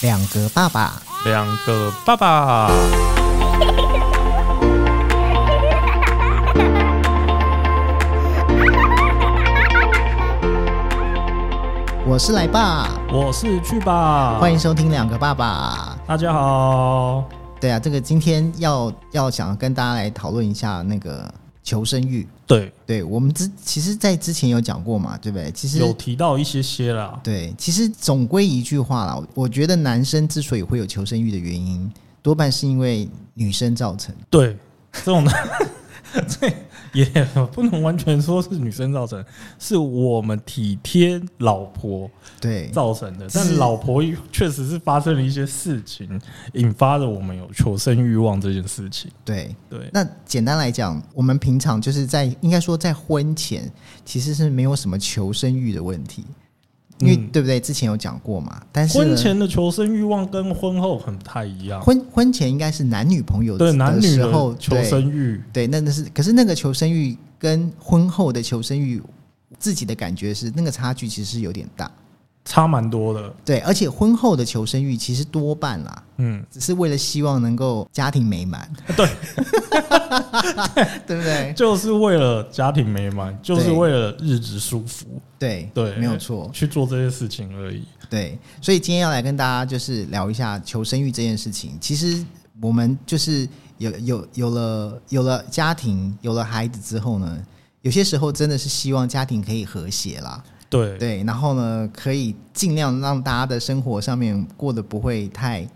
两个爸爸，两个爸爸，我是来爸，我是去吧，欢迎收听两个爸爸。大家好。对啊，这个今天要要想跟大家来讨论一下那个求生欲。对，对我们之其实，在之前有讲过嘛，对不对？其实有提到一些些啦。对，其实总归一句话啦，我觉得男生之所以会有求生欲的原因，多半是因为女生造成。对，这种的，这也不能完全说是女生造成，是我们体贴老婆对造成的。但老婆确实是发生了一些事情，引发了我们有求生欲望这件事情。对。对，那简单来讲，我们平常就是在应该说在婚前其实是没有什么求生欲的问题，因为、嗯对不对？之前有讲过嘛。但是婚前的求生欲望跟婚后很不太一样。婚婚前应该是男女朋友对的男女的时候求生欲，对，对，那那是可是那个求生欲跟婚后的求生欲，自己的感觉是那个差距其实是有点大。差蛮多的。对，而且婚后的求生欲其实多半啦，嗯，只是为了希望能够家庭美满，对，对不对？就是为了家庭美满，就是对为了日子舒服，对对，没有错。去做这些事情而已。对，所以今天要来跟大家就是聊一下求生欲这件事情。其实我们就是有有有了有了家庭，有了孩子之后呢，有些时候真的是希望家庭可以和谐啦。对，对，然后呢，可以尽量让大家的生活上面过得不会太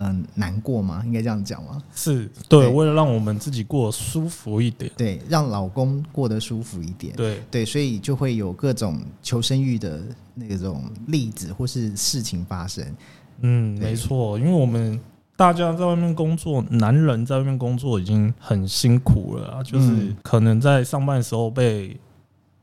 嗯、难过嘛，应该这样讲吗？是，对，对为了让我们自己过得舒服一点。对，让老公过得舒服一点。对，对，所以就会有各种求生欲的那种例子或是事情发生。嗯，对没错，因为我们大家在外面工作，男人在外面工作已经很辛苦了啊，就是嗯可能在上班的时候被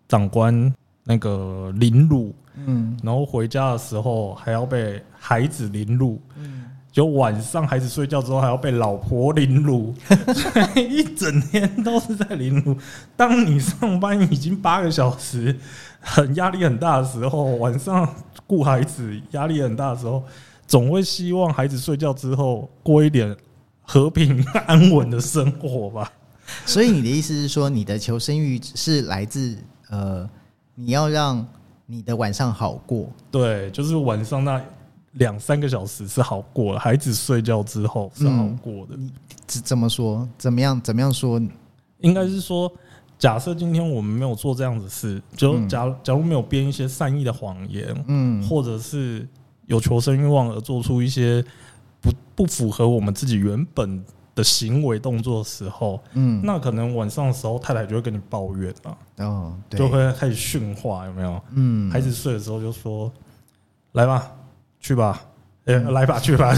长官那个凌辱，嗯然后回家的时候还要被孩子凌辱。嗯，就晚上孩子睡觉之后还要被老婆凌辱，一整天都是在凌辱。当你上班已经八个小时，很压力很大的时候，晚上顾孩子压力很大的时候，总会希望孩子睡觉之后过一点和平安稳的生活吧？所以你的意思是说，你的求生欲是来自呃，你要让你的晚上好过。对，就是晚上那两三个小时是好过的，孩子睡觉之后是好过的。怎怎么说？怎么样？怎么样说？应该是说，假设今天我们没有做这样子事，就嗯假如假如没有编一些善意的谎言，嗯或者是有求生欲望而做出一些不不符合我们自己原本的行为动作的时候，嗯，那可能晚上的时候太太就会跟你抱怨啊，哦，对，就会开始训话，有没有？嗯，孩子睡的时候就说：“来吧，去吧，哎、嗯。来吧，去吧。”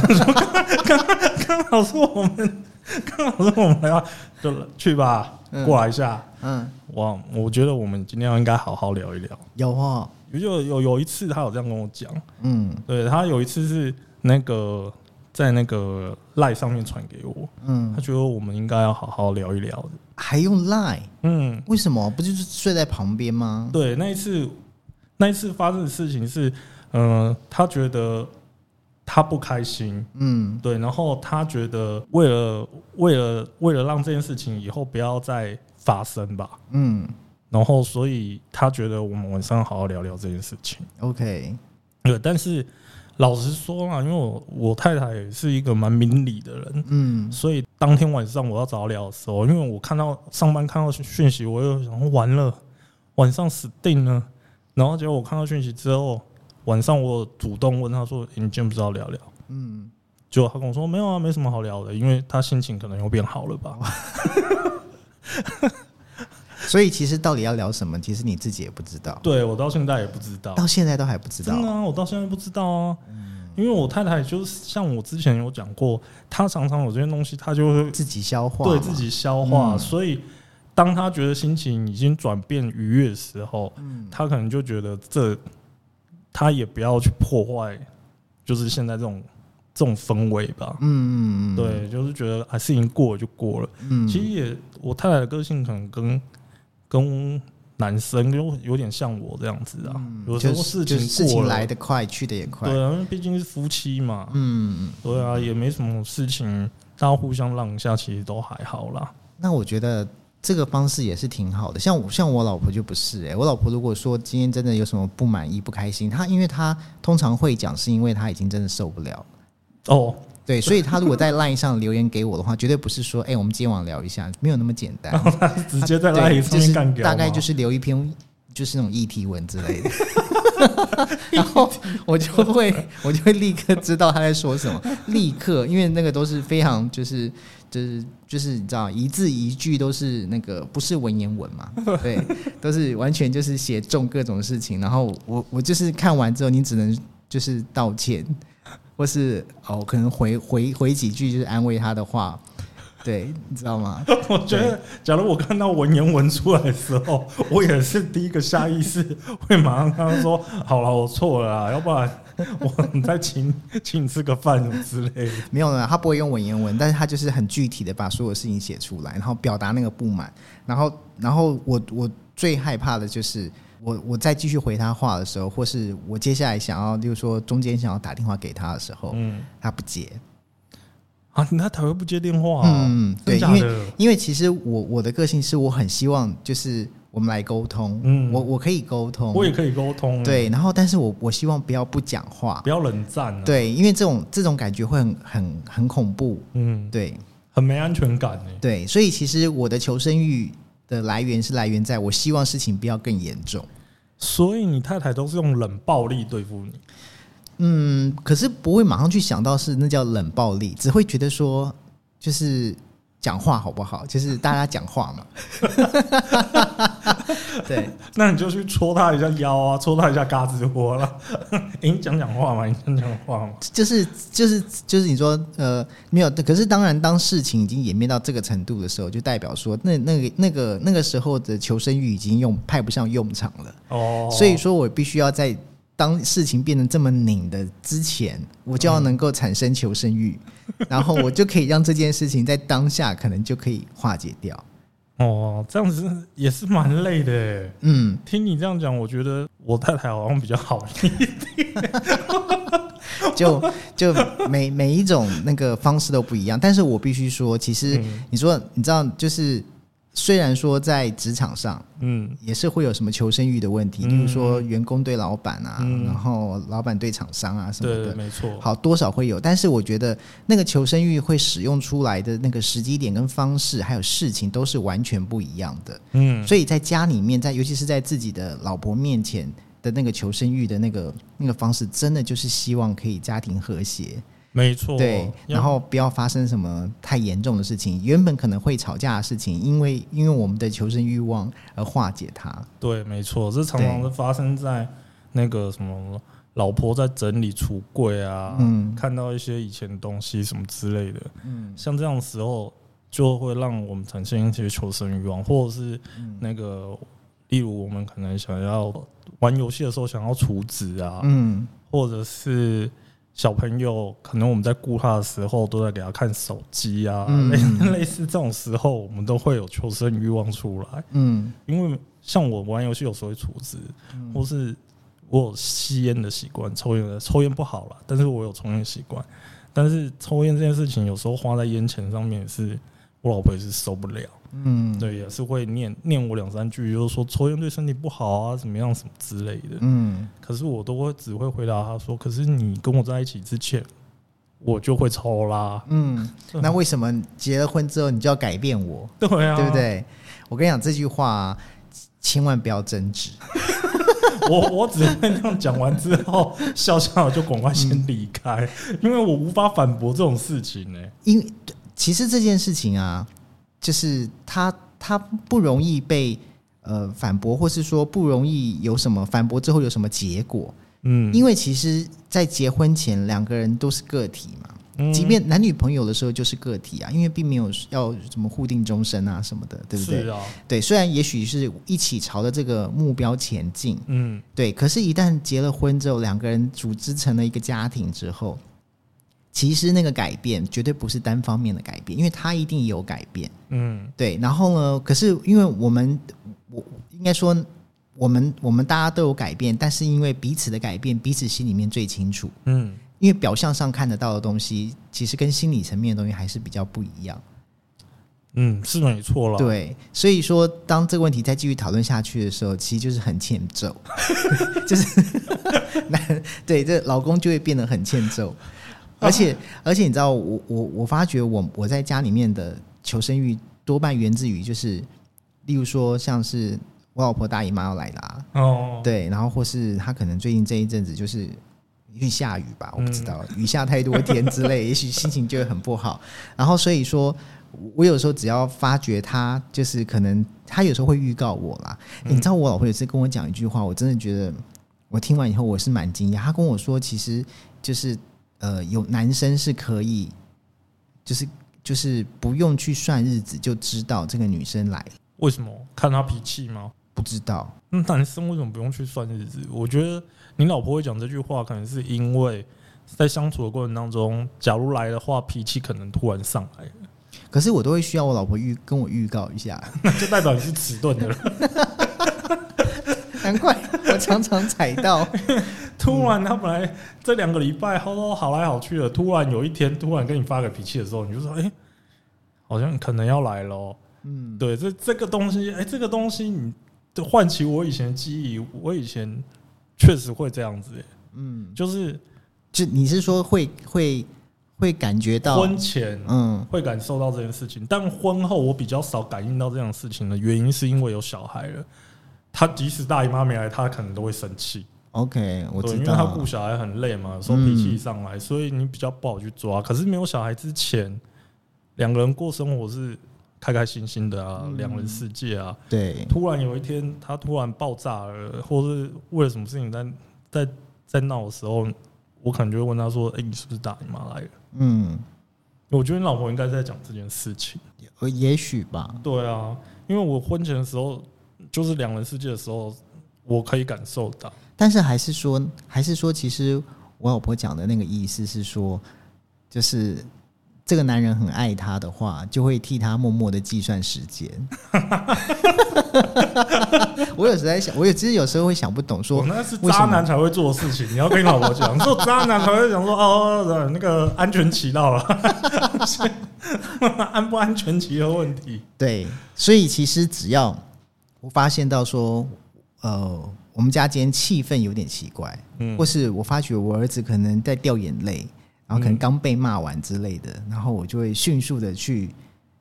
刚好是我们，刚好是我们来吧，就去吧，嗯。过来一下。嗯，哇，我觉得我们今天应该好好聊一聊。有哦，有有有有一次，他有这样跟我讲，嗯。对他有一次是那个在那个赖上面传给我，嗯。他，觉得我们应该要好好聊一聊的。还用 Line？嗯，为什么？不就是睡在旁边吗？对，那一次那一次发生的事情是，嗯、他觉得他不开心，嗯。对，然后他觉得为了为了为了让这件事情以后不要再发生吧，嗯。然后所以他觉得我们晚上好好聊聊这件事情。，OK，对，但是老实说啊，因为我我太太也是一个蛮明理的人，嗯所以当天晚上我要找她聊的时候，因为我看到上班看到讯息，我又想完了，晚上死定了。然后结果我看到讯息之后，晚上我主动问他说：“诶你今天不是要聊聊嗯，？”结果她跟我说：“没有啊，没什么好聊的，因为他心情可能又变好了吧。所以其实到底要聊什么，其实你自己也不知道，对我到现在也不知道，到现在都还不知道。真。的啊，我到现在不知道啊。因为我太太就是像我之前有讲过，她常常有这些东西，她就会自己消化嘛，对自己消化，嗯。所以当她觉得心情已经转变愉悦的时候，嗯。她可能就觉得这她也不要去破坏，就是现在这种这种氛围吧。嗯嗯嗯，对，就是觉得啊，事情过了就过了。嗯，其实也，我太太的个性可能跟跟男生就有点像我这样子啊，有时候事就是事情来得快，去得也快。对啊，因为毕竟是夫妻嘛，嗯，对啊，也没什么事情，大家互相让一下，其实都还好啦。那我觉得这个方式也是挺好的。像我像我老婆就不是诶、我老婆如果说今天真的有什么不满意、不开心，她因为她通常会讲，是因为她已经真的受不了。哦，对，所以他如果在 LINE 上留言给我的话，绝对不是说，哎、我们今晚聊一下，没有那么简单。直接在对，赖上就是面干掉吗，大概就是留一篇，就是那种议题文之类的。然后我就会，我就会立刻知道他在说什么，立刻，因为那个都是非常就是就是就是你知道，一字一句都是那个不是文言文嘛，对，都是完全就是写中各种事情。然后我我就是看完之后，你只能就是道歉，或是哦可能回回回几句就是安慰他的话，对，你知道吗？我觉得，假如我看到文言文出来的时候，我也是第一个下意识会马上跟他说：“ 好了，我错了啦，要不然我再请 请你吃个饭什么之类的。没有呢，他不会用文言文，但是他就是很具体的把所有事情写出来，然后表达那个不满。然后，然后我我最害怕的就是我我再继续回他话的时候，或是我接下来想要，例如说中间想要打电话给他的时”候，嗯，他不接。啊，那他会不接电话、啊？嗯，对，因为？因为其实我我的个性是我很希望就是我们来沟通，嗯。我我可以沟通，我也可以沟通，，对，然后但是我我希望不要不讲话。不，要冷战、啊，，对，因为这种这种感觉会很很很恐怖，嗯，对。很没安全感呢、对，所以其实我的求生欲的来源是来源在我希望事情不要更严重。所以你太太都是用冷暴力对付你，嗯，可是不会马上去想到是那叫冷暴力，只会觉得说就是讲话好不好？就是大家讲话嘛。对，那你就去戳他一下腰啊，戳他一下嘎吱窝了。欸你讲讲话嘛，你讲讲话嘛。就是就是就是你说呃没有，可是当然当事情已经演变到这个程度的时候，就代表说那那个那个那个时候的求生欲已经用派不上用场了。哦，所以说我必须要在当事情变得这么拧的之前，我就要能够产生求生欲，然后我就可以让这件事情在当下可能就可以化解掉。哦，这样子也是蛮累的耶。嗯，听你这样讲，我觉得我太太好像比较好一点。就就每每一种那个方式都不一样，但是我必须说，其实嗯你说你知道，就是虽然说在职场上嗯。也是会有什么求生欲的问题，嗯例如说员工对老板啊，嗯。然后老板对厂商啊什么对，的，没错。好，多少会有，但是我觉得那个求生欲会使用出来的那个时机点跟方式，还有事情都是完全不一样的。嗯，所以在家里面，在尤其是在自己的老婆面前的那个求生欲的那个那个方式，真的就是希望可以家庭和谐，没错。对，然后不要发生什么太严重的事情。原本可能会吵架的事情，因为因为我们的求生欲望而化解它。对，没错，这常常是发生在那个什么老婆在整理橱柜啊，嗯看到一些以前的东西什么之类的，嗯像这样的时候，就会让我们产生一些求生欲望，或者是嗯那个，例如我们可能想要玩游戏的时候想要储值啊，嗯或者是小朋友可能我们在顾他的时候都在给他看手机啊，嗯类 类似这种时候，我们都会有求生欲望出来。嗯因为像我玩游戏有时候会储值，或是我有吸烟的习惯，抽烟的抽烟不好啦，但是我有抽烟习惯。但是抽烟这件事情，有时候花在烟钱上面是，我老婆也是受不了，嗯，对，也是会念念我两三句，就是说抽烟对身体不好啊，怎么样什么之类的。嗯可是我都会只会回答他说：“可是你跟我在一起之前，我就会抽啦。嗯，那为什么结了婚之后你就要改变我？”对啊，对不？对？我跟你讲这句话、啊，千万不要争执。我我只会这样讲完之后，笑笑就赶快先离开，因为我无法反驳这种事情呢、因为其实这件事情啊，就是他他不容易被呃反驳，或是说不容易有什么反驳之后有什么结果。嗯，因为其实，在结婚前两个人都是个体嘛，嗯。即便男女朋友的时候就是个体啊，因为并没有要什么互定终身啊什么的，对不对？是啊，对，虽然也许是一起朝着这个目标前进，嗯。对，可是，一旦结了婚之后，两个人组织成了一个家庭之后，其实那个改变绝对不是单方面的改变，因为他一定有改变。嗯对，然后呢，可是因为我们我应该说，我们我们大家都有改变，但是因为彼此的改变，彼此心里面最清楚。嗯，因为表象上看得到的东西，其实跟心理层面的东西还是比较不一样。嗯，是没错了。，对，所以说当这个问题再继续讨论下去的时候，其实就是很欠揍，就是 男对这老公就会变得很欠揍，而且而且你知道，我我我发觉我我在家里面的求生欲多半源自于就是，例如说像是我老婆大姨妈要来啦、哦，对，然后或是她可能最近这一阵子就是。因为下雨吧，我不知道、雨下太多天之类，也许心情就会很不好。然后所以说，我有时候只要发觉他就是可能他有时候会预告我啦。你知道我老婆有次跟我讲一句话，我真的觉得我听完以后我是蛮惊讶。她跟我说，其实就是呃，有男生是可以，就是就是不用去算日子就知道这个女生来了，为什么？看她脾气吗？不知道。那男生为什么不用去算日子？我觉得你老婆会讲这句话，可能是因为在相处的过程当中，假如来的话，脾气可能突然上来了，可是我都会需要我老婆预跟我预告一下，那就代表你是迟钝的人。难怪我常常踩到。突然他本来这两个礼拜好都好来好去的，突然有一天突然跟你发个脾气的时候，你就说：“哎、好像可能要来了哦。”嗯，对，这这个东西，哎、这个东西你就唤起我以前的记忆，我以前确实会这样子、哎嗯，就是就你是说会会会感觉到婚前嗯会感受到这件事情，但婚后我比较少感应到这样的事情的原因，是因为有小孩了。他即使大姨妈没来，他可能都会生气。，OK，我知道因为他顾。小孩很累嘛，有时候脾气上来，所以你比较不好去抓。可是没有小孩之前，两个人过生活是开开心心的啊，两、人世界啊。对，突然有一天，他突然爆炸了，或是为了什么事情在在在闹的时候，我可能就会问他说：“哎、你是不是大姨妈来了嗯，？”我觉得你老婆应该在讲这件事情。呃也许吧。对啊，因为我婚前的时候，就是两人世界的时候，我可以感受到。但是还是说，还是说，其实我老婆讲的那个意思是说，就是这个男人很爱她的话，就会替她默默的计算时间。我有时在想，我有其实有时候会想不懂说我，那是渣男才会做的事情，你要跟你老婆讲，说渣男才会讲说哦，那个安全期到了，安不安全期的问题。对，所以其实只要我发现到说，呃，我们家今天气氛有点奇怪，嗯或是我发觉我儿子可能在掉眼泪，然后可能刚被骂完之类的，然后我就会迅速的去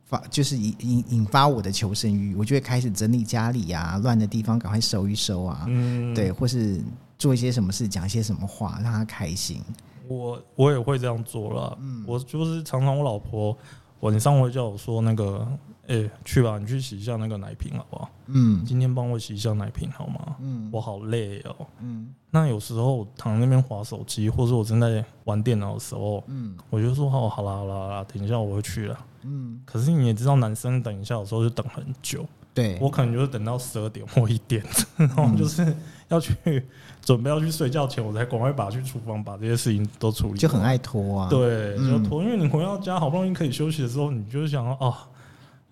发，就是引引引发我的求生欲，我就会开始整理家里啊，乱的地方赶快收一收啊，嗯，对，或是做一些什么事，讲一些什么话，让他开心。我我也会这样做了。我就是常常我老婆晚上会叫我说那个，哎、去吧，你去洗一下那个奶瓶好不好？嗯今天帮我洗一下奶瓶好吗？嗯我好累哦。嗯那有时候躺在那边划手机，或者我正在玩电脑的时候，嗯我就说哦，好啦好啦好啦，等一下我会去了。嗯，可是你也知道，男生等一下有时候就等很久，对，我可能就是等到十二点或一点，然后就是要去准备要去睡觉前，我才赶快把去厨房把这些事情都处理。就很爱拖啊。，对，就嗯拖，因为你回到家好不容易可以休息的时候，你就想哦，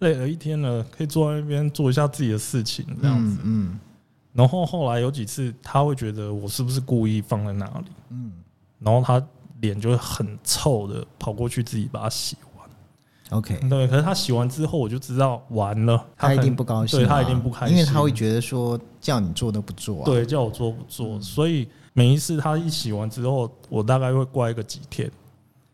累了一天了，可以坐在那边做一下自己的事情这样子。嗯然后后来有几次，他会觉得我是不是故意放在那里，嗯然后他脸就会很臭的跑过去自己把它洗完。，OK。对，可是他洗完之后，我就知道完了，他一定不高兴啊，对他一定不开心，因为他会觉得说叫你做都不做啊。，对叫我做不做，嗯所以每一次他一洗完之后，我大概会乖个几天。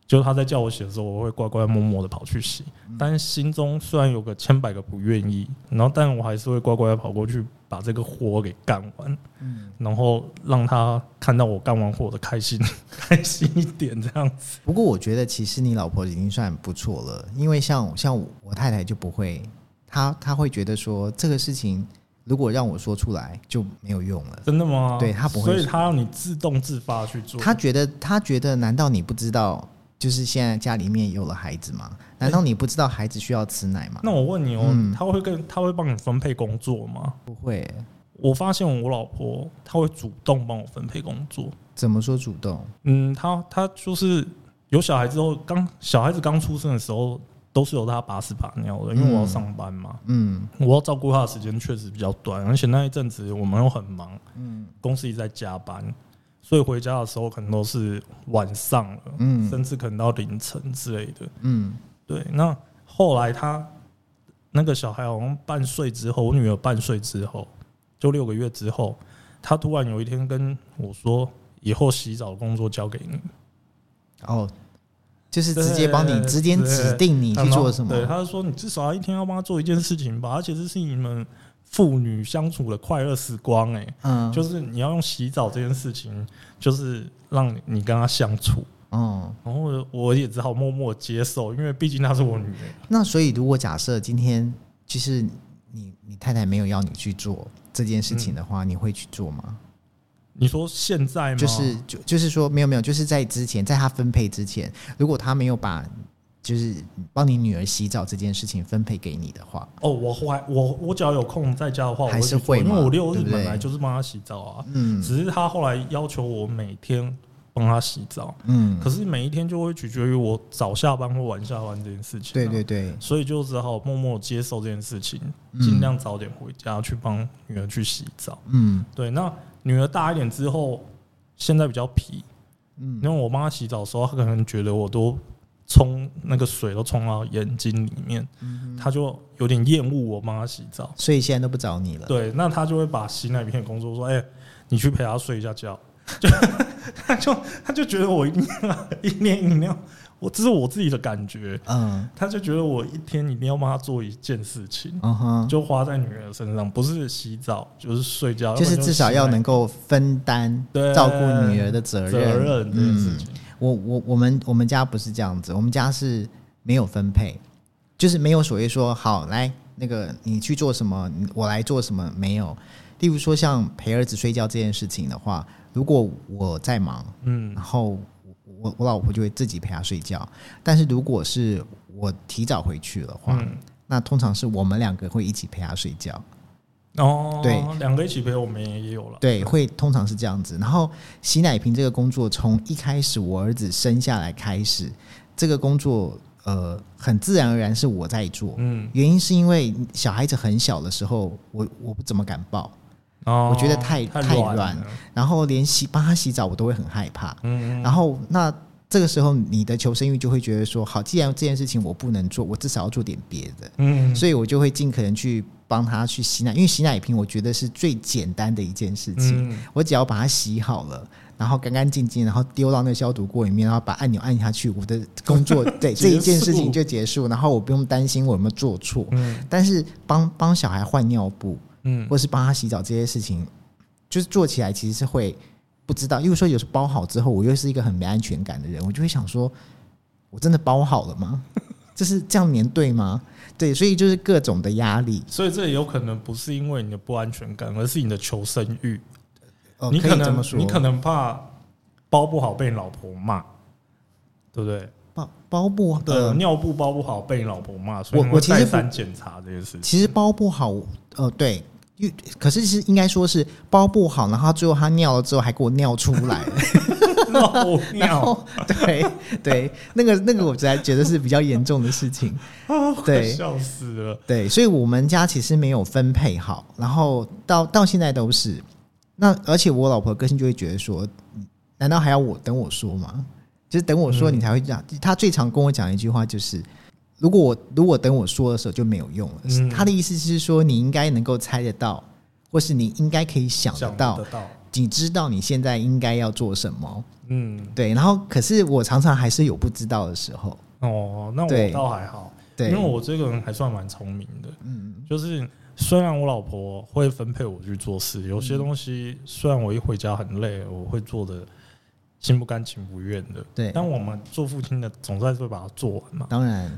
就是他在叫我洗的时候，我会乖乖默默的跑去洗，嗯但是心中虽然有个千百个不愿意，然后但我还是会乖乖的跑过去把这个活给干完，嗯，然后让他看到我干完活的开心 开心一点这样子。不过我觉得其实你老婆已经算不错了，因为像像我太太就不会，她她会觉得说这个事情如果让我说出来就没有用了。真的吗？对他不会所以他让你自动自发去做。她觉得她觉得难道你不知道，就是现在家里面有了孩子吗？难道你不知道孩子需要吃奶吗？那我问你哦，嗯他会跟他会帮你分配工作吗？不会，我发现我老婆她会主动帮我分配工作。怎么说主动？嗯，她她就是有小孩之后，刚小孩子刚出生的时候，都是由她把屎把尿的，因为我要上班嘛，嗯我要照顾她的时间确实比较短，而且那一阵子我们又很忙，嗯公司一直在加班，所以回家的时候可能都是晚上了，嗯甚至可能到凌晨之类的。嗯对，那后来他那个小孩好像半岁之后，我女儿半岁之后，就六个月之后，他突然有一天跟我说：“以后洗澡的工作交给你。哦，就是直接帮你直接指定你去做什么，对，他就说：“你至少要一天要帮他做一件事情吧，而且这是你们父女相处的快乐时光、欸。”嗯，就是你要用洗澡这件事情，就是让你你跟他相处。嗯，然后我也只好默默接受，因为毕竟她是我女儿。那所以如果假设今天其实你你太太没有要你去做这件事情的话，你会去做吗？你说现在吗？就是就就是说没有没有，就是在之前，在他分配之前，如果他没有把就是帮你女儿洗澡这件事情分配给你的话，哦，我还我我只要有空在家的话，我还是会因为我六日本来就是帮她洗澡啊，嗯。只是她后来要求我每天帮她洗澡，嗯，可是每一天就会取决于我早下班或晚下班这件事情、啊。对对，对，所以就只好默默接受这件事情，嗯。尽量早点回家去帮女儿去洗澡。嗯。对，那女儿大一点之后，现在比较皮，嗯。因为我帮她洗澡的时候，她可能觉得我都冲那个水都冲到眼睛里面，嗯，她就有点厌恶我帮他洗澡。所以现在都不找你了，对，那他就会把洗奶瓶的工作说：“哎、你去陪他睡一下觉。”就他 就他就觉得我一定要一天一定要，我这是我自己的感觉，嗯他就觉得我一天一定要帮他做一件事情。嗯哼，就花在女儿身上，不是洗澡就是睡觉，就是至少要能够够分担对照顾女儿的责任，责任这件事嗯情。我我我们我们家不是这样子，我们家是没有分配，就是没有所谓说好来那个你去做什么，我来做什么，没有。例如说像陪儿子睡觉这件事情的话，如果我在忙，嗯然后我我我老婆就会自己陪他睡觉，但是如果是我提早回去的话，嗯，那通常是我们两个会一起陪他睡觉。哦，对，两个一起陪我们也有了。对，会通常是这样子。然后洗奶瓶这个工作，从一开始我儿子生下来开始，这个工作呃很自然而然是我在做。嗯，原因是因为小孩子很小的时候，我我不怎么敢抱，哦，我觉得太太太软。然后连洗帮他洗澡我都会很害怕。嗯，然后那这个时候你的求生欲就会觉得说，好，既然这件事情我不能做，我至少要做点别的。嗯，所以我就会尽可能去帮他去洗奶，因为洗奶瓶我觉得是最简单的一件事情。嗯我只要把它洗好了，然后干干净净，然后丢到那个消毒锅里面，然后把按钮按下去，我的工作 对这一件事情就结束，然后我不用担心我有没有做错。嗯但是帮帮小孩换尿布，嗯或是帮他洗澡这些事情，就是做起来其实是会不知道，因为说有时候包好之后，我又是一个很没安全感的人，我就会想说，我真的包好了吗？这是这样面对吗？对，所以就是各种的压力。所以这有可能不是因为你的不安全感，而是你的求生欲。哦，你可能你可能怕包不好被你老婆骂，对不对？包包不对，呃，尿布包不好被你老婆骂，所以我我其实不再三检查这件事情。其实包不好，呃，对，可是其实应该说是包不好，然后最后他尿了之后还给我尿出来 尿，后对对，那个那个我才觉得是比较严重的事情，对笑死了。对，所以我们家其实没有分配好，然后到到现在都是，那而且我老婆个性就会觉得说，难道还要我等我说吗？就是等我说嗯你才会讲。她最常跟我讲一句话就是，如果我如果等我说的时候就没有用了。嗯她的意思是说，你应该能够猜得到，或是你应该可以想得到得，到，你知道你现在应该要做什么。嗯，对，然后可是我常常还是有不知道的时候。哦，那我倒还好，对，因为我这个人还算蛮聪明的，嗯。就是虽然我老婆会分配我去做事，有些东西虽然我一回家很累，我会做的心不甘情不愿的，对。但我们做父亲的总算是会把它做完嘛。当然，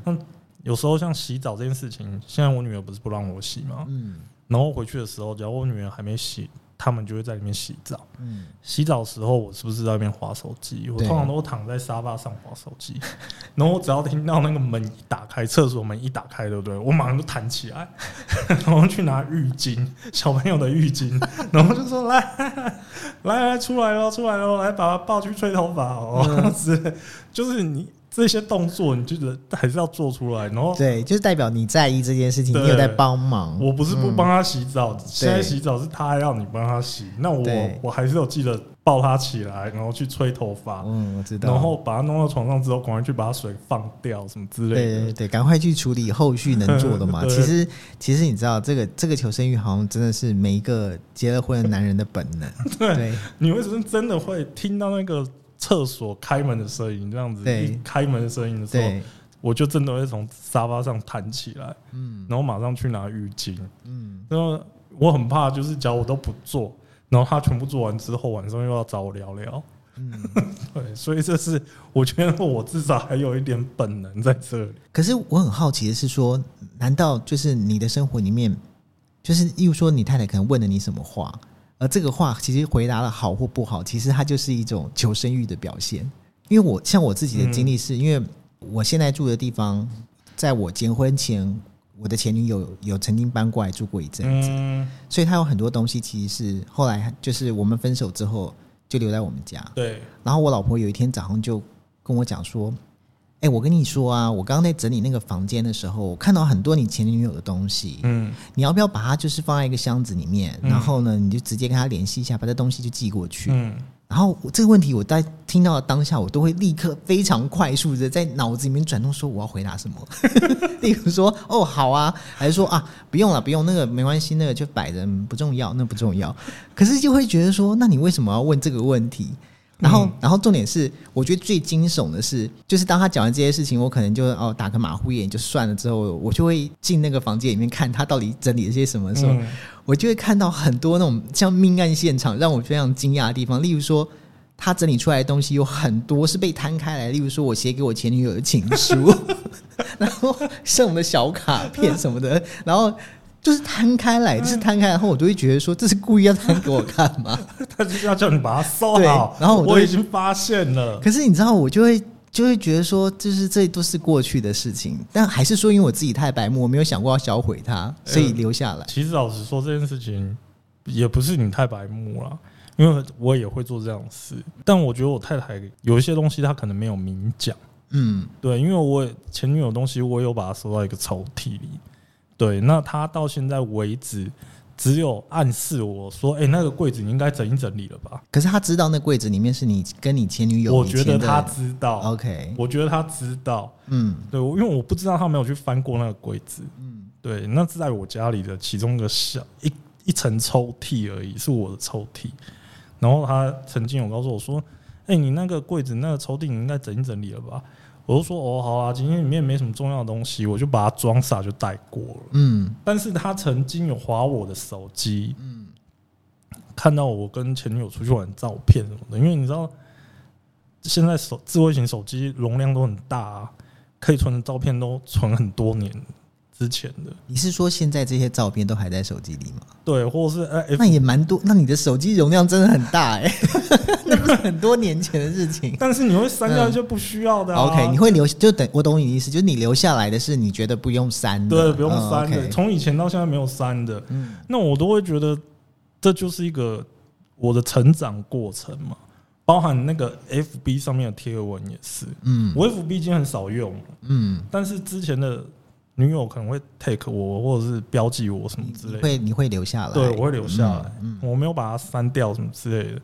有时候像洗澡这件事情，现在我女儿不是不让我洗吗？嗯。然后回去的时候，只要我女儿还没洗，他们就会在里面洗澡。嗯，洗澡的时候，我是不是在那边划手机？我通常都躺在沙发上划手机，然后我只要听到那个门一打开，厕所门一打开，对不对？我马上就弹起来，然后去拿浴巾，小朋友的浴巾，然后就说来来来出来喽，出来喽，来把他抱去吹头发哦，嗯。之类，就是你这些动作，你就觉得还是要做出来。然后对，就是代表你在意这件事情，你有在帮忙。我不是不帮他洗澡，现在洗澡是他要你帮他洗，那我对我还是有记得抱他起来，然后去吹头发，嗯，我知道。然后把他弄到床上之后，赶快去把水放掉，什么之类的。对对对，赶快去处理后续能做的嘛。其实其实你知道，这个这个求生欲好像真的是每一个结了婚的男人的本能。对你为什么真的会听到那个厕所开门的声音？这样子对一开门的声音的时候，我就真的会从沙发上弹起来，嗯然后马上去拿浴巾。嗯，然后我很怕，就是假如我都不做，然后他全部做完之后，晚上又要找我聊聊。嗯。对，所以这是我觉得我至少还有一点本能在这里。可是我很好奇的是说，难道就是你的生活里面，就是例如说你太太可能问了你什么话，而这个话其实回答的好或不好，其实它就是一种求生欲的表现。因为我像我自己的经历是，因为我现在住的地方，在我结婚前，我的前女友有曾经搬过来住过一阵子，嗯，所以她有很多东西其实是后来就是我们分手之后就留在我们家。对，然后我老婆有一天早上就跟我讲说：“哎、我跟你说啊，我刚刚在整理那个房间的时候，我看到很多你前女友的东西，嗯，你要不要把它就是放在一个箱子里面？嗯然后呢，你就直接跟她联系一下，把这东西就寄过去。嗯，然后这个问题，我在听到的当下，我都会立刻非常快速的在脑子里面转动，说我要回答什么。例如说，哦，好啊，还是说啊，不用了，不用，那个没关系，那个就摆着，不重要，那不重要。可是就会觉得说，那你为什么要问这个问题？然后，嗯然后重点是，我觉得最惊悚的是，就是当他讲完这些事情，我可能就哦打个马虎眼就算了，之后我就会进那个房间里面看他到底整理了些什么的时候，嗯我就会看到很多那种像命案现场让我非常惊讶的地方，例如说。他整理出来的东西有很多是被摊开来，例如说我写给我前女友的情书，然后剩的小卡片什么的，然后就是摊开来，就是摊开来，然后我就会觉得说这是故意要摊给我看吗？他就是要叫你把它收对好。然后我我已经发现了，可是你知道，我就会就会觉得说，就是这都是过去的事情，但还是说因为我自己太白目，我没有想过要销毁它，所以留下来。其实老实说，这件事情也不是你太白目了，因为我也会做这样的事。但我觉得我太太有一些东西，她可能没有明讲。嗯对，因为我前女友东西，我有把它收到一个抽屉里。对，那他到现在为止，只有暗示我说：“哎、那个柜子你应该整一整理了吧可是他知道那柜子里面是你跟你前女？”友，我觉得以前的她知道，OK，我觉得他知道。嗯对，因为我不知道他没有去翻过那个柜子。嗯对，那是在我家里的其中一个小一一层抽屉而已，是我的抽屉。然后他曾经有告诉我说：“哎、你那个柜子那个抽屉你应该整一整理了吧？”我就说：“哦，好啊，今天里面没什么重要的东西，我就把它装傻就带过了。嗯”但是他曾经有划我的手机，嗯看到我跟前女友出去玩的照片什么的，因为你知道现在手智慧型手机容量都很大、啊，可以存的照片都存很多年之前的。你是说现在这些照片都还在手机里吗？对，或者是呃 F 那也蛮多，那你的手机容量真的很大哎、很多年前的事情。但是你会删掉一些不需要的、啊。OK，你会留就等我懂你的意思，就是你留下来的是你觉得不用删的，对不用嗯删的从、以前到现在没有删的，嗯。那我都会觉得这就是一个我的成长过程嘛，包含那个 FB 上面的贴文也是，嗯。我 FB 已经很少用了，嗯，但是之前的女友可能会 take 我或者是标记我什么之类的，会你会留下来，对我会留下来，嗯我没有把它删掉什么之类的。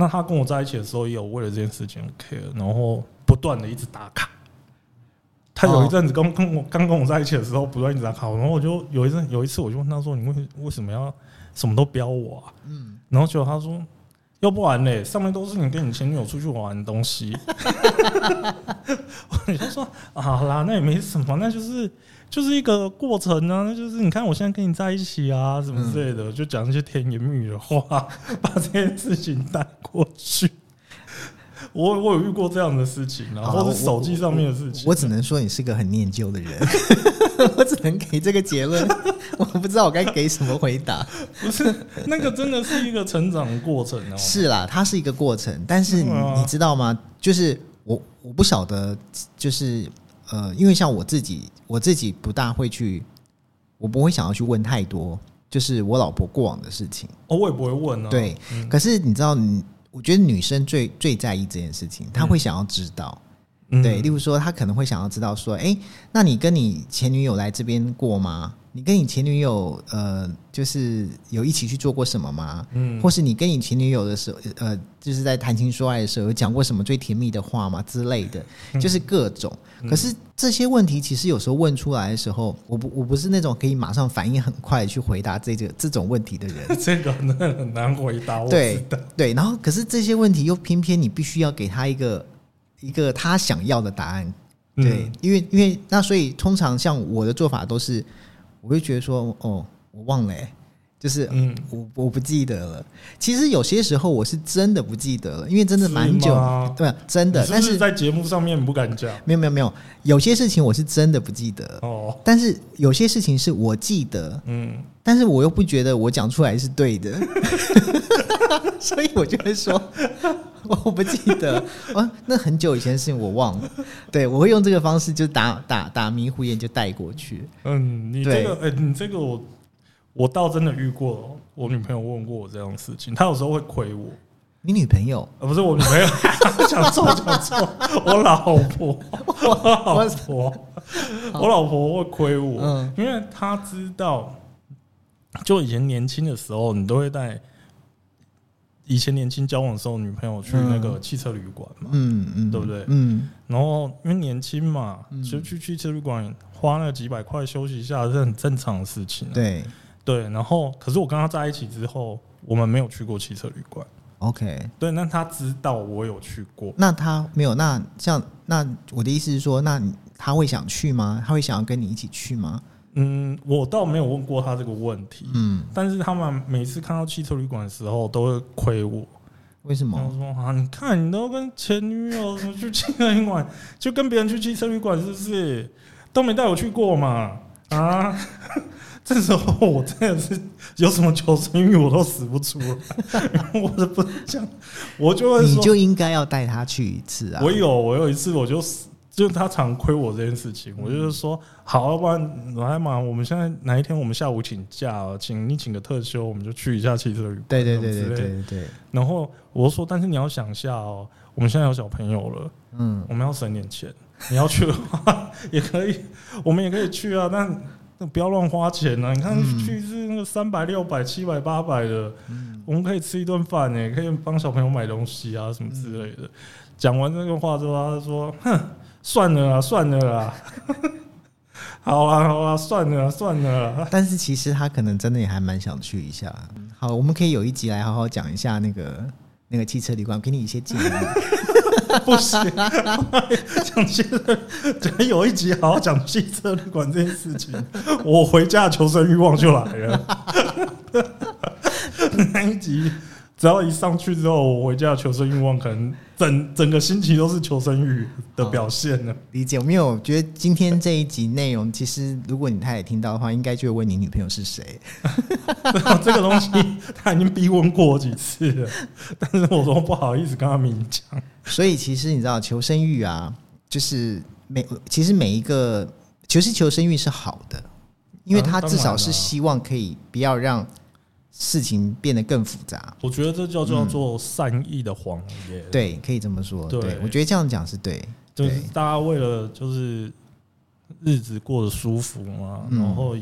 那他跟我在一起的时候，也有为了这件事情 care，然后不断的一直打卡。他有一阵子跟跟我刚跟我在一起的时候，不断一直打卡，然后我就有一阵有一次我就问他说：“你为为什么要什么都标我啊？”嗯然后结果他说：“要不然嘞，上面都是你跟你前女友出去玩的东西。” 我就说：“啊，好啦，那也没什么，那就是就是一个过程啊，那就是你看我现在跟你在一起啊，什么之类的，就讲一些甜言蜜语的话，把这件事情带过去。”我我有遇过这样的事情啊，好或是手机上面的事情。我只能说你是个很念旧的人，我只能给这个结论，我不知道我该给什么回答。不是那个，真的是一个成长的过程哦。是啦，它是一个过程，但是你知道吗？就是我我不晓得，就是呃，因为像我自己，我自己不大会去，我不会想要去问太多，就是我老婆过往的事情。哦，我也不会问啊。对，可是你知道，你我觉得女生最最在意这件事情，她会想要知道。嗯对，例如说她可能会想要知道说，哎、那你跟你前女友来这边过吗？你跟你前女友呃，就是有一起去做过什么吗？嗯或是你跟你前女友的时候，呃，就是在谈情说爱的时候，有讲过什么最甜蜜的话吗之类的，嗯就是各种。可是这些问题其实有时候问出来的时候，我不我不是那种可以马上反应很快去回答这个这种问题的人。这个很难回答，我对知道。对，然后可是这些问题又偏偏你必须要给他一个一个他想要的答案。对，嗯因为因为那所以通常像我的做法都是，我会觉得说，哦，我忘了、欸，就是嗯，我我不记得了。其实有些时候我是真的不记得了，因为真的蛮久对，真的。但是在节目上面你不敢讲没有没有没有，有些事情我是真的不记得，哦。但是有些事情是我记得，嗯，但是我又不觉得我讲出来是对的，所以我就会说我不记得，哦，那很久以前的事情我忘了。对，我会用这个方式就打打打迷糊眼就带过去。嗯，你这个，哎、你这个我我倒真的遇过哦，我女朋友问过我这样的事情，她有时候会亏我，你女朋友，呃，不是我女朋友，讲错讲错，我老婆，我老婆，我老婆会亏我，嗯。因为她知道，就以前年轻的时候，你都会带。以前年轻交往的时候，女朋友去那个汽车旅馆嘛，嗯嗯，对不对？嗯，然后因为年轻嘛，嗯。就去汽车旅馆花那几百块休息一下是很正常的事情、啊。对对，然后可是我跟他在一起之后，我们没有去过汽车旅馆。，OK。对，那他知道我有去过。那他没有，那像那我的意思是说，那他会想去吗？他会想要跟你一起去吗？嗯，我倒没有问过他这个问题，嗯，但是他们每次看到汽车旅馆的时候，都会亏我。为什么？说啊，你看你都跟前女友什么去汽车旅馆，就跟别人去汽车旅馆，是不是都没带我去过嘛？啊，这时候我真的是有什么求生欲我都使不出来，我都不能讲，我就会说，你就应该要带他去一次啊！我有我有一次我就就是他常亏我这件事情，我就是说好，要不然来嘛，我们现在哪一天我们下午请假哦，请你请个特休，我们就去一下汽车旅馆，对对对这种之类的对对对，然后我就说，但是你要想一下哦，我们现在有小朋友了，嗯，我们要省点钱。你要去的话 也可以，我们也可以去啊，但那不要乱花钱啊！你看嗯去是那个三百、六百、七百、八百的，嗯我们可以吃一顿饭呢，可以帮小朋友买东西啊，什么之类的。讲完这个话之后，他说：“哼，算了啦，算了啦，好啊，好啊，算了啦，算了。但是其实他可能真的也还蛮想去一下。好，我们可以有一集来好好讲一下那个那个汽车旅馆，给你一些建议。不行，讲汽车，讲有一集好好讲汽车旅馆这件事情，我回家的求生欲望就来了。那一集只要一上去之后，我回家的求生欲望可能整整个星期都是求生欲的表现了。理解，我没有我觉得今天这一集内容，其实如果你太太听到的话，应该就会问你女朋友是谁。这个东西他已经逼问过我几次了，但是我说不好意思跟他明讲。所以其实你知道，求生欲啊，就是每其实每一个求是求生欲是好的，因为嗯他至少是希望可以不要让事情变得更复杂。我觉得这叫叫做善意的谎言。对，可以这么说。对对，我觉得这样讲是对。就是对大家为了就是日子过得舒服嘛，嗯然后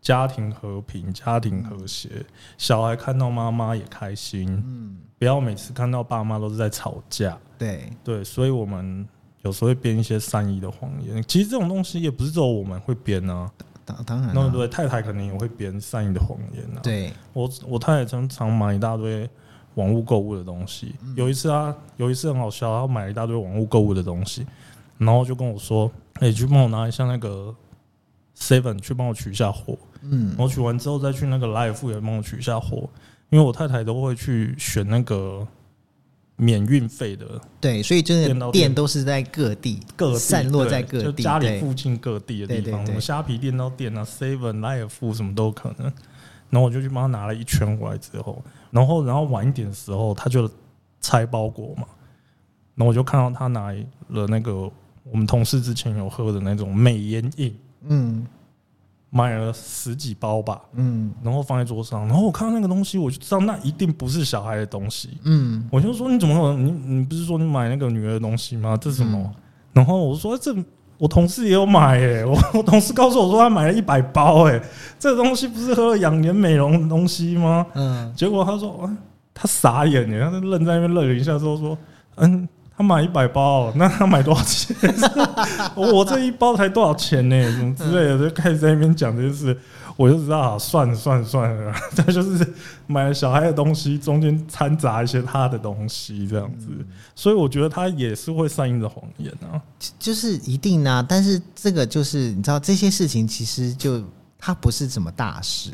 家庭和平、家庭和谐，小孩看到妈妈也开心，嗯，不要每次看到爸妈都是在吵架。对，对，所以我们有时候会编一些善意的谎言。其实这种东西也不是只有我们会编啊，当当然了。那对太太可能也会编善意的谎言啊。对，我我太太常常买一大堆网络购物的东西。嗯有一次啊，有一次很好笑，她买了一大堆网络购物的东西，然后就跟我说：“哎、去帮我拿一下那个 Seven 去帮我取一下货。”嗯然后取完之后再去那个 Life 也帮我取一下货，因为我太太都会去选那个免运费的对，所以就是店。都是在各地各地散落在各地，就家里附近各地的地方，什么虾皮店到店啊，Seven、莱尔富什么都有可能。然后我就去帮他拿了一圈回来之后，然后然后晚一点的时候，他就拆包裹嘛，然后我就看到他拿了那个我们同事之前有喝的那种美颜饮，嗯买了十几包吧，嗯然后放在桌上，然后我看到那个东西，我就知道那一定不是小孩的东西，嗯我就说你怎么？你你不是说你买那个女儿的东西吗？这是什么？嗯然后我说这我同事也有买诶、我 我同事告诉我说他买了一百包诶、这东西不是喝了养颜美容的东西吗？嗯，结果他说，啊他傻眼耶，他就愣在那边愣了一下，之后说，嗯，他买一百包，那他买多少钱？我这一包才多少钱呢？什么之类的，就开始在那边讲这件事，我就知道，啊，算了算了算了，他就是买了小孩的东西，中间掺杂一些他的东西，这样子，所以我觉得他也是会善意的谎言啊。就是一定啊，但是这个就是你知道这些事情其实就他不是什么大事，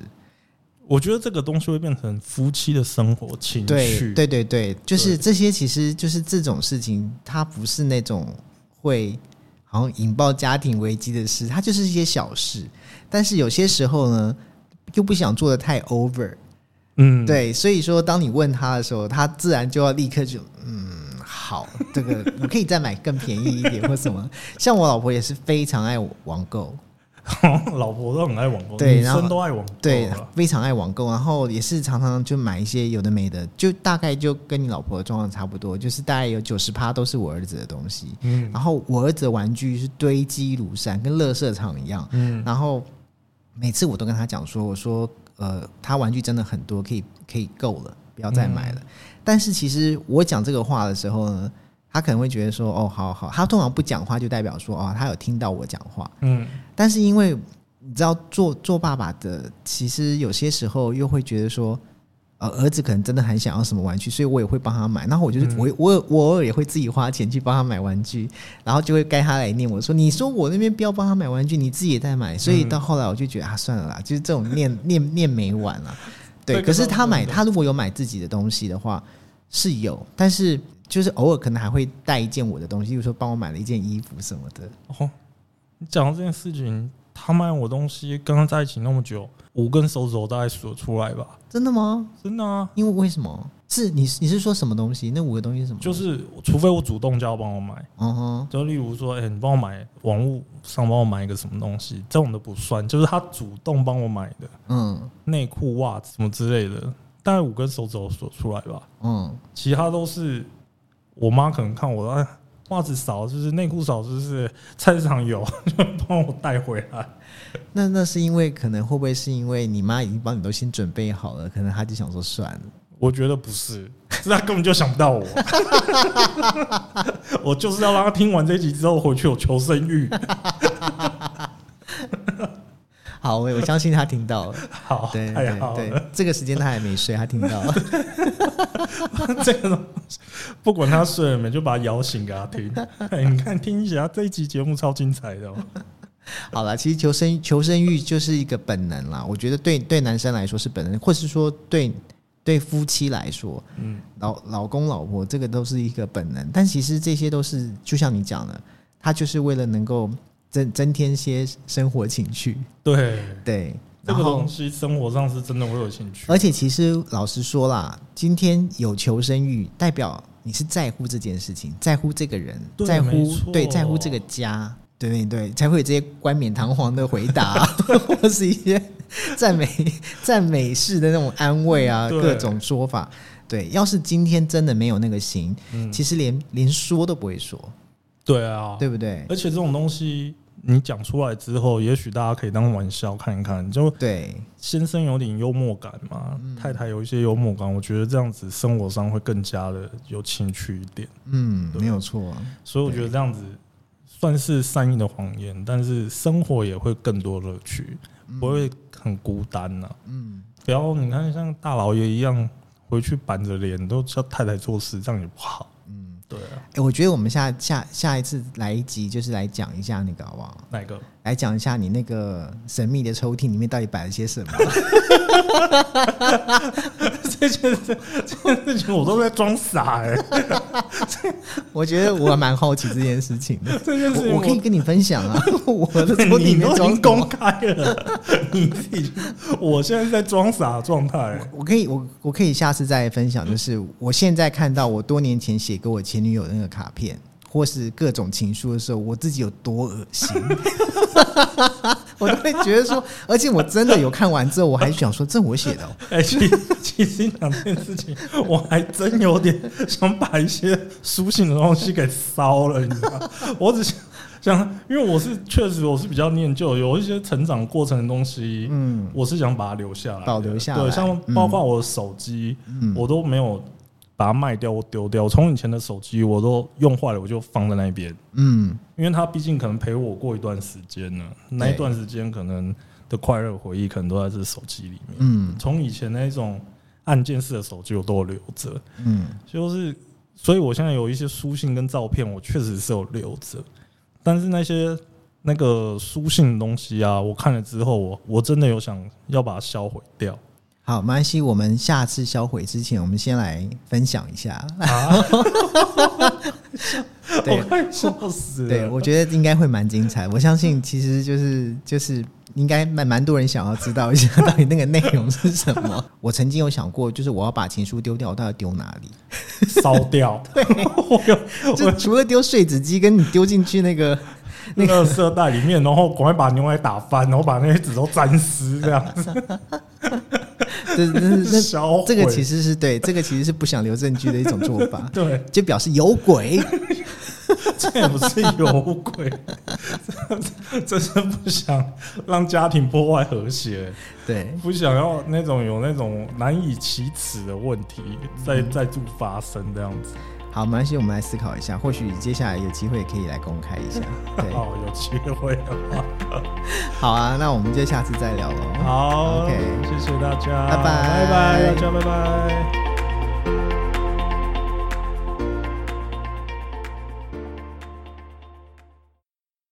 我觉得这个东西会变成夫妻的生活情对绪，对对对，就是对。这些其实就是这种事情，它不是那种会好像引爆家庭危机的事，它就是一些小事，但是有些时候呢，又不想做的太 over，嗯，对，所以说当你问他的时候，他自然就要立刻就嗯。好，这个我可以再买更便宜一点或什么。像我老婆也是非常爱网购，老婆都很爱网购，对然后女生都爱网购对啊，非常爱网购，然后也是常常就买一些有的没的，就大概就跟你老婆的状况差不多，就是大概有九十趴都是我儿子的东西，嗯。然后我儿子的玩具是堆积如山，跟乐色场一样，嗯。然后每次我都跟他讲说，我说呃，他玩具真的很多，可以可以够了，不要再买了。但是其实我讲这个话的时候呢，他可能会觉得说，哦，好好，他通常不讲话就代表说，哦，他有听到我讲话。嗯但是因为你知道做做爸爸的，其实有些时候又会觉得说，呃，儿子可能真的很想要什么玩具，所以我也会帮他买。然后我就是、嗯我我我偶尔也会自己花钱去帮他买玩具，然后就会该他来念我说，你说我那边不要帮他买玩具，你自己也在买。所以到后来我就觉得啊，算了啦，就是这种念念念没完啊。对，可是他买他如果有买自己的东西的话是有，但是就是偶尔可能还会带一件我的东西，比如说帮我买了一件衣服什么的。哦，你讲到这件事情，他卖我东西，跟他在一起那么久，五根手指头大概数得出来吧？真的吗？真的啊，因为为什么？是你你是说什么东西？那五个东西是什么？就是除非我主动叫他帮我买，嗯哼，就例如说，哎、你帮我买网络上帮我买一个什么东西，这种的不算，就是他主动帮我买的嗯内裤、袜子什么之类的，大概五根手指头数出来吧。嗯，其他都是我妈可能看我哎袜子少，就是内裤少，就是菜市场有就 帮我带回来。那那是因为可能会不会是因为你妈已经帮你都先准备好了，可能她就想说算了。我觉得不是，是他根本就想不到我。我就是要让他听完这集之后回去有求生欲。好，我我相信他听到了。好，对太对对这个时间他还没睡，他听到了。这个不管他睡了没，就把他摇醒给他听。哎，你看，听一下这一集节目超精彩的、哦。好了，其实求生求生欲就是一个本能啦。我觉得对对男生来说是本能，或是说对对夫妻来说，嗯，老老公老婆这个都是一个本能。但其实这些都是就像你讲的，他就是为了能够增增添些生活情趣。对，对，这个然后东西生活上是真的会有兴趣。而且其实老实说啦，今天有求生欲，代表你是在乎这件事情，在乎这个人，在乎对在乎这个家，对对对，才会有这些冠冕堂皇的回答，或是一些赞美赞美式的那种安慰啊，各种说法。对，要是今天真的没有那个心，嗯，其实连连说都不会说，对啊，对不对？而且这种东西你讲出来之后，也许大家可以当玩笑看一看。就对，先生有点幽默感嘛，嗯太太有一些幽默感，我觉得这样子生活上会更加的有情趣一点。嗯，没有错。啊所以我觉得这样子算是善意的谎言，但是生活也会更多乐趣，不会很孤单呐、嗯，不要你看像大老爷一样回去板着脸都叫太太做事，这样也不好。嗯，对啊，哎、我觉得我们下下下一次来一集，就是来讲一下那个好不好？哪个？来讲一下你那个神秘的抽屉里面到底摆了些什么？这件事，这件事情我都在装傻哎、我觉得我蛮好奇这件事情的。这件事情我我可以跟你分享啊，我的抽屉里你都已面装什经公么？开了，你自己，我现在在装傻的状态。我可以，我我可以下次再分享。就是我现在看到我多年前写给我前女友的那个卡片，或是各种情书的时候，我自己有多恶心。我都会觉得说，而且我真的有看完之后，我还想说，这我写的、哦。哎、其其实讲这件事情，我还真有点想把一些书信的东西给烧了，你知道吗？我只想想，因为我是确实我是比较念旧，有一些成长过程的东西，嗯我是想把它留下来，保留下来对，像包括我的手机，嗯，我都没有把它卖掉或丢掉。从以前的手机我都用坏了，我就放在那边，嗯。因为它毕竟可能陪我过一段时间呢，那一段时间可能的快乐回忆可能都在这手机里面。嗯。从以前那种按键式的手机我都有留着，嗯。就是所以我现在有一些书信跟照片，我确实是有留着，但是那些那个书信的东西啊，我看了之后，我我真的有想要把它销毁掉好，没关系，我们下次销毁之前，我们先来分享一下。啊！对我快笑死了。对，我觉得应该会蛮精彩。我相信，其实就是就是应该蛮蛮多人想要知道一下到底那个内容是什么。我曾经有想过，就是我要把情书丢掉，我到底丢哪里？烧掉。对，我 有就除了丢碎纸机，跟你丢进去那个那个色袋里面，然后赶快把牛奶打翻，然后把那些纸都沾湿，这样子这 这。这个其实是对，这个其实是不想留证据的一种做法，对，就表示有鬼。这也不是有鬼，这这是不想让家庭破坏和谐，对，不想要那种有那种难以启齿的问题再再度发生这样子。好，没关系，我们来思考一下，或许接下来有机会可以来公开一下。对，好，有机会的话，好啊，那我们就下次再聊喽。好 OK 谢谢大家，拜拜拜拜，大家拜拜。